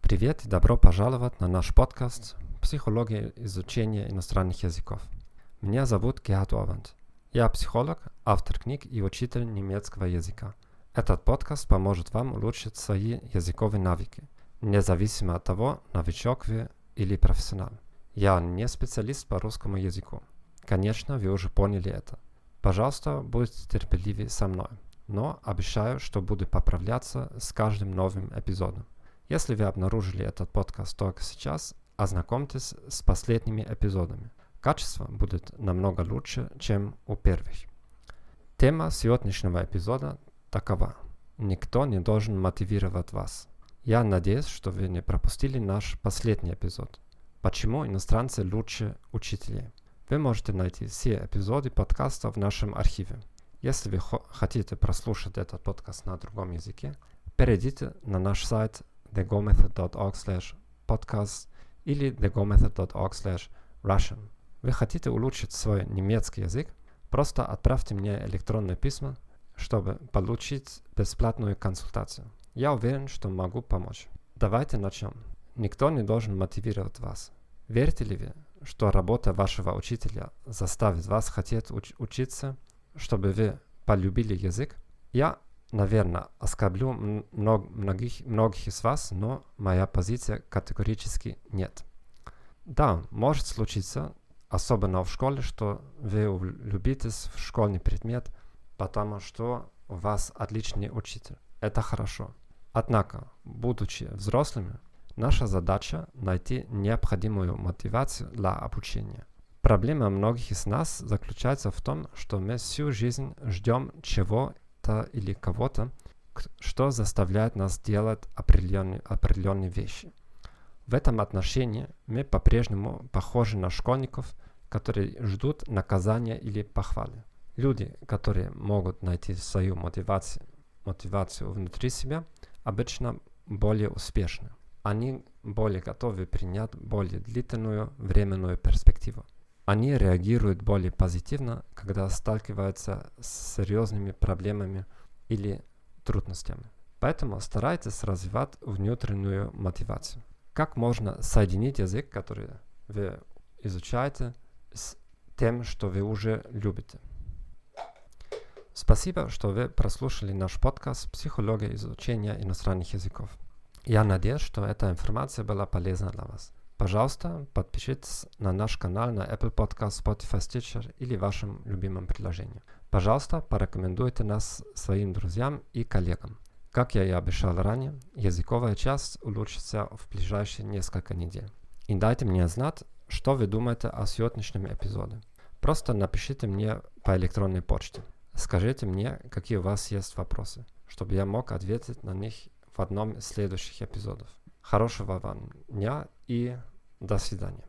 Привет и добро пожаловать на наш подкаст «Психология изучения иностранных языков». Меня зовут Герхard Орванд. Я психолог, автор книг и учитель немецкого языка. Этот подкаст поможет вам улучшить свои языковые навыки, независимо от того, новичок вы или профессионал. Я не специалист по русскому языку. Конечно, вы уже поняли это. Пожалуйста, будьте терпеливы со мной, но обещаю, что буду поправляться с каждым новым эпизодом. Если вы обнаружили этот подкаст только сейчас, ознакомьтесь с последними эпизодами. Качество будет намного лучше, чем у первых. Тема сегодняшнего эпизода такова. Никто не должен мотивировать вас. Я надеюсь, что вы не пропустили наш последний эпизод. Почему иностранцы лучше учителей? Вы можете найти все эпизоды подкаста в нашем архиве. Если вы хотите прослушать этот подкаст на другом языке, перейдите на наш сайт thegomethod.org podcast или thegomethod.org russian. Вы хотите улучшить свой немецкий язык? Просто отправьте мне электронное письмо, чтобы получить бесплатную консультацию. Я уверен, что могу помочь. Давайте начнем. Никто не должен мотивировать вас. Верите ли вы, что работа вашего учителя заставит вас хотеть уч- учиться, чтобы вы полюбили язык? Я наверное, оскорблю мног, многих, многих из вас, но моя позиция категорически нет. Да, может случиться, особенно в школе, что вы влюбитесь в школьный предмет, потому что у вас отличный учитель. Это хорошо. Однако, будучи взрослыми, наша задача найти необходимую мотивацию для обучения. Проблема многих из нас заключается в том, что мы всю жизнь ждем чего что-то или кого-то, что заставляет нас делать определенные, определенные вещи. В этом отношении мы по-прежнему похожи на школьников, которые ждут наказания или похвалы. Люди, которые могут найти свою мотивацию, мотивацию внутри себя, обычно более успешны. Они более готовы принять более длительную временную перспективу. Они реагируют более позитивно, когда сталкиваются с серьезными проблемами или трудностями. Поэтому старайтесь развивать внутреннюю мотивацию. Как можно соединить язык, который вы изучаете, с тем, что вы уже любите? Спасибо, что вы прослушали наш подкаст «Психология изучения иностранных языков». Я надеюсь, что эта информация была полезна для вас. Пожалуйста, подпишитесь на наш канал на Apple Podcast, Spotify, Stitcher или вашем любимом приложении. Пожалуйста, порекомендуйте нас своим друзьям и коллегам. Как я и обещал ранее, языковая часть улучшится в ближайшие несколько недель. И дайте мне знать, что вы думаете о сегодняшнем эпизоде. Просто напишите мне по электронной почте. Скажите мне, какие у вас есть вопросы, чтобы я мог ответить на них в одном из следующих эпизодов. Хорошего вам дня и до свидания.